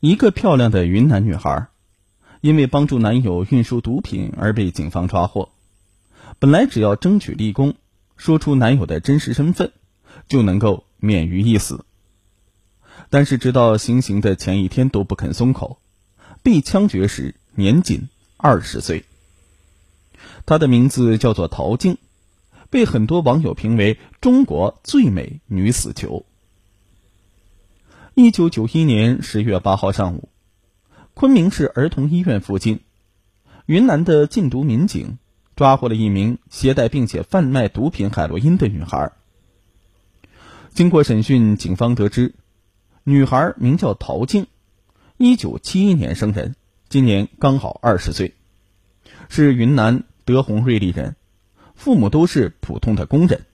一个漂亮的云南女孩，因为帮助男友运输毒品而被警方抓获。本来只要争取立功，说出男友的真实身份，就能够免于一死。但是直到行刑的前一天都不肯松口，被枪决时年仅二十岁。她的名字叫做陶静，被很多网友评为中国最美女死囚。一九九一年十月八号上午，昆明市儿童医院附近，云南的禁毒民警抓获了一名携带并且贩卖毒品海洛因的女孩。经过审讯，警方得知，女孩名叫陶静，一九七一年生人，今年刚好二十岁，是云南德宏瑞丽人，父母都是普通的工人。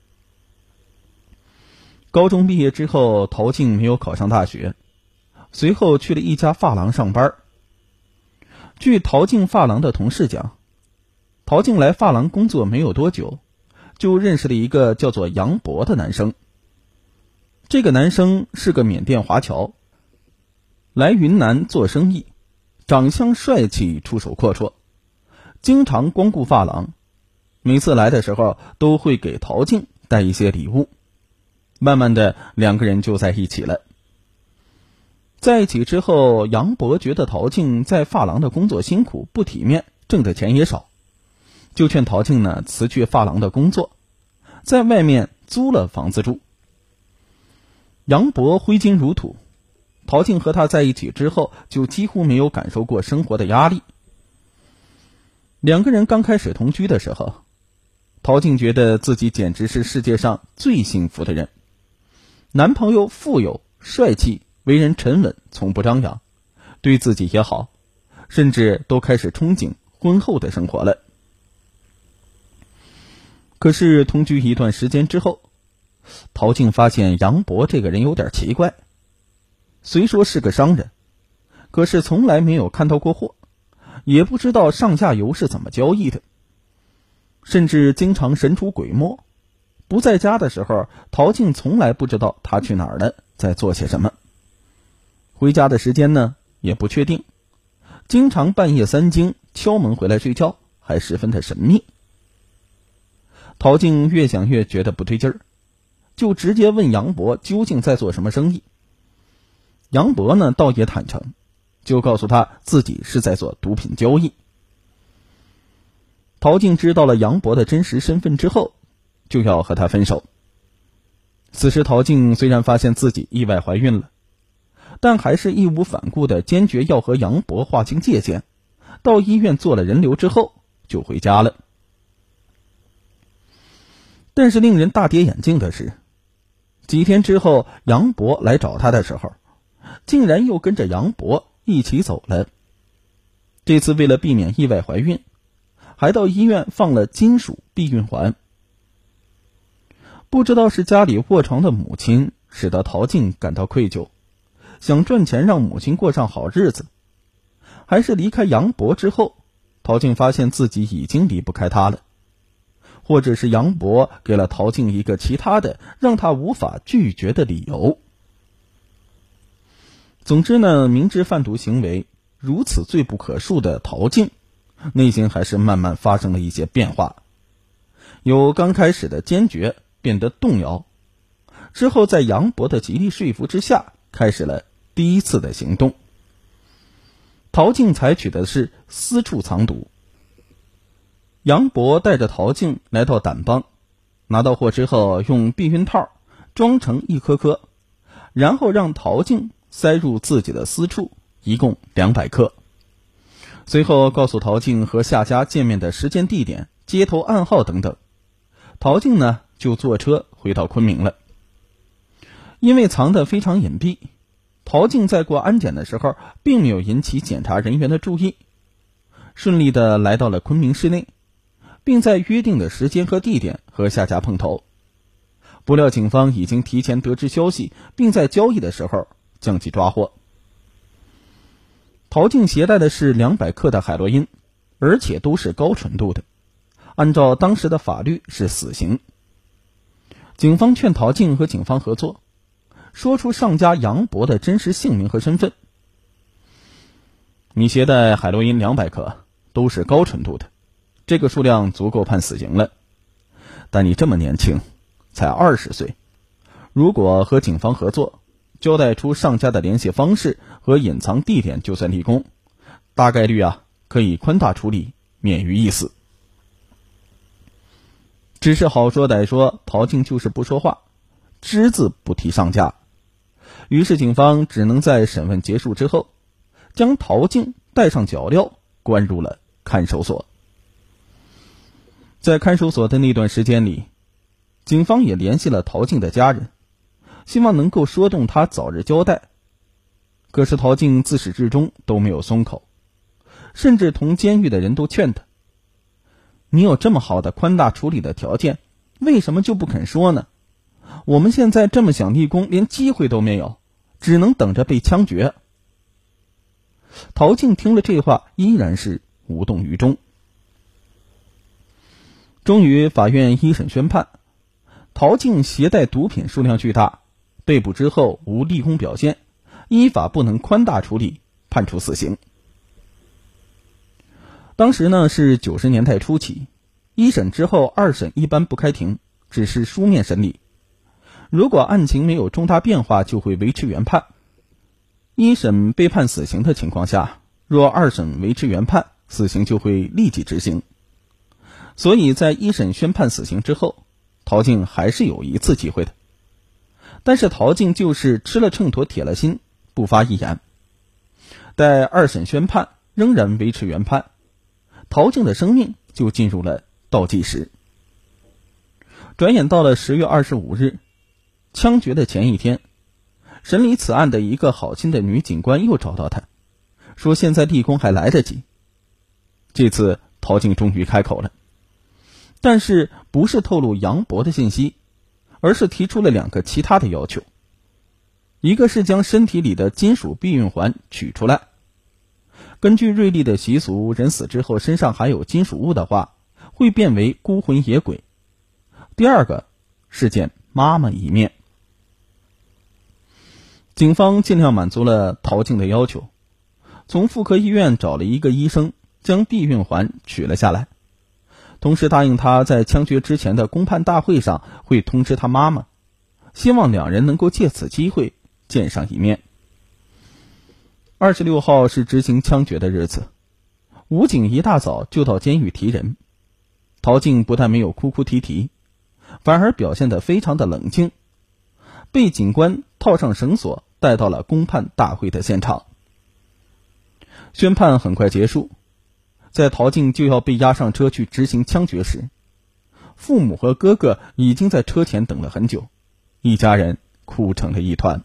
高中毕业之后，陶静没有考上大学，随后去了一家发廊上班。据陶静发廊的同事讲，陶静来发廊工作没有多久，就认识了一个叫做杨博的男生。这个男生是个缅甸华侨，来云南做生意，长相帅气，出手阔绰，经常光顾发廊。每次来的时候，都会给陶静带一些礼物。慢慢的，两个人就在一起了。在一起之后，杨博觉得陶静在发廊的工作辛苦不体面，挣的钱也少，就劝陶静呢辞去发廊的工作，在外面租了房子住。杨博挥金如土，陶静和他在一起之后，就几乎没有感受过生活的压力。两个人刚开始同居的时候，陶静觉得自己简直是世界上最幸福的人。男朋友富有、帅气，为人沉稳，从不张扬，对自己也好，甚至都开始憧憬婚后的生活了。可是同居一段时间之后，陶静发现杨博这个人有点奇怪。虽说是个商人，可是从来没有看到过货，也不知道上下游是怎么交易的，甚至经常神出鬼没。不在家的时候，陶静从来不知道他去哪儿了，在做些什么。回家的时间呢，也不确定，经常半夜三更敲门回来睡觉，还十分的神秘。陶静越想越觉得不对劲儿，就直接问杨博究竟在做什么生意。杨博呢，倒也坦诚，就告诉他自己是在做毒品交易。陶静知道了杨博的真实身份之后。就要和他分手。此时，陶静虽然发现自己意外怀孕了，但还是义无反顾的坚决要和杨博划清界限。到医院做了人流之后，就回家了。但是令人大跌眼镜的是，几天之后，杨博来找他的时候，竟然又跟着杨博一起走了。这次为了避免意外怀孕，还到医院放了金属避孕环。不知道是家里卧床的母亲使得陶静感到愧疚，想赚钱让母亲过上好日子，还是离开杨博之后，陶静发现自己已经离不开他了，或者是杨博给了陶静一个其他的让他无法拒绝的理由。总之呢，明知贩毒行为如此罪不可恕的陶静，内心还是慢慢发生了一些变化，有刚开始的坚决。变得动摇，之后在杨博的极力说服之下，开始了第一次的行动。陶静采取的是私处藏毒。杨博带着陶静来到掸邦，拿到货之后，用避孕套装成一颗颗，然后让陶静塞入自己的私处，一共两百克。随后告诉陶静和夏家见面的时间、地点、街头暗号等等。陶静呢？就坐车回到昆明了。因为藏得非常隐蔽，陶静在过安检的时候，并没有引起检查人员的注意，顺利的来到了昆明市内，并在约定的时间和地点和夏家碰头。不料警方已经提前得知消息，并在交易的时候将其抓获。陶静携带的是两百克的海洛因，而且都是高纯度的，按照当时的法律是死刑。警方劝陶静和警方合作，说出上家杨博的真实姓名和身份。你携带海洛因两百克，都是高纯度的，这个数量足够判死刑了。但你这么年轻，才二十岁，如果和警方合作，交代出上家的联系方式和隐藏地点，就算立功，大概率啊可以宽大处理，免于一死。只是好说歹说，陶静就是不说话，只字不提上家。于是警方只能在审问结束之后，将陶静带上脚镣，关入了看守所。在看守所的那段时间里，警方也联系了陶静的家人，希望能够说动他早日交代。可是陶静自始至终都没有松口，甚至同监狱的人都劝他。你有这么好的宽大处理的条件，为什么就不肯说呢？我们现在这么想立功，连机会都没有，只能等着被枪决。陶静听了这话，依然是无动于衷。终于，法院一审宣判，陶静携带毒品数量巨大，被捕之后无立功表现，依法不能宽大处理，判处死刑。当时呢是九十年代初期，一审之后二审一般不开庭，只是书面审理。如果案情没有重大变化，就会维持原判。一审被判死刑的情况下，若二审维持原判，死刑就会立即执行。所以在一审宣判死刑之后，陶静还是有一次机会的。但是陶静就是吃了秤砣铁了心，不发一言。待二审宣判，仍然维持原判。陶静的生命就进入了倒计时。转眼到了十月二十五日，枪决的前一天，审理此案的一个好心的女警官又找到他，说现在立功还来得及。这次陶静终于开口了，但是不是透露杨博的信息，而是提出了两个其他的要求，一个是将身体里的金属避孕环取出来。根据瑞丽的习俗，人死之后身上含有金属物的话，会变为孤魂野鬼。第二个是见妈妈一面。警方尽量满足了陶静的要求，从妇科医院找了一个医生，将避孕环取了下来，同时答应他在枪决之前的公判大会上会通知他妈妈，希望两人能够借此机会见上一面。二十六号是执行枪决的日子，武警一大早就到监狱提人。陶静不但没有哭哭啼啼，反而表现得非常的冷静，被警官套上绳索带到了公判大会的现场。宣判很快结束，在陶静就要被押上车去执行枪决时，父母和哥哥已经在车前等了很久，一家人哭成了一团。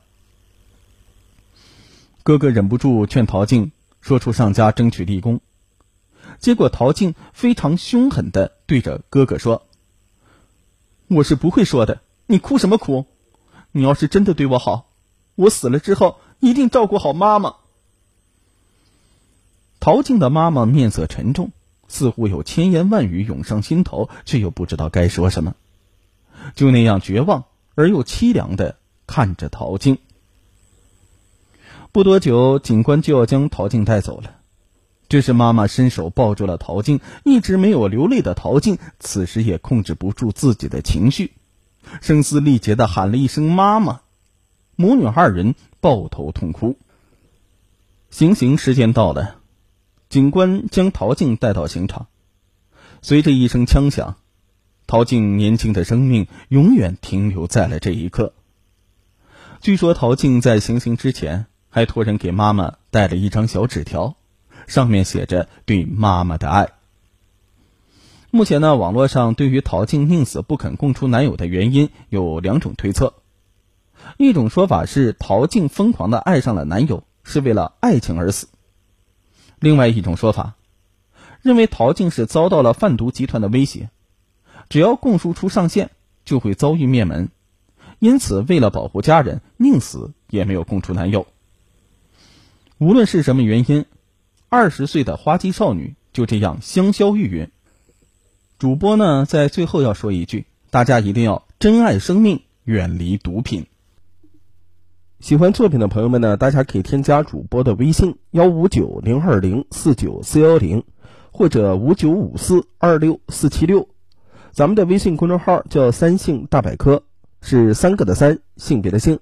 哥哥忍不住劝陶静说出上家争取立功，结果陶静非常凶狠的对着哥哥说：“我是不会说的，你哭什么哭？你要是真的对我好，我死了之后一定照顾好妈妈。”陶静的妈妈面色沉重，似乎有千言万语涌上心头，却又不知道该说什么，就那样绝望而又凄凉的看着陶静。不多久，警官就要将陶静带走了。这时，妈妈伸手抱住了陶静，一直没有流泪的陶静，此时也控制不住自己的情绪，声嘶力竭的喊了一声“妈妈”。母女二人抱头痛哭。行刑时间到了，警官将陶静带到刑场。随着一声枪响，陶静年轻的生命永远停留在了这一刻。据说，陶静在行刑之前。还托人给妈妈带了一张小纸条，上面写着对妈妈的爱。目前呢，网络上对于陶静宁死不肯供出男友的原因有两种推测：一种说法是陶静疯狂的爱上了男友，是为了爱情而死；另外一种说法，认为陶静是遭到了贩毒集团的威胁，只要供述出上线就会遭遇灭门，因此为了保护家人，宁死也没有供出男友。无论是什么原因，二十岁的花季少女就这样香消玉殒。主播呢，在最后要说一句：大家一定要珍爱生命，远离毒品。喜欢作品的朋友们呢，大家可以添加主播的微信幺五九零二零四九四幺零，或者五九五四二六四七六。咱们的微信公众号叫“三性大百科”，是三个的三，性别的性。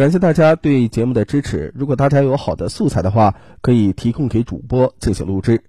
感谢大家对节目的支持。如果大家有好的素材的话，可以提供给主播进行录制。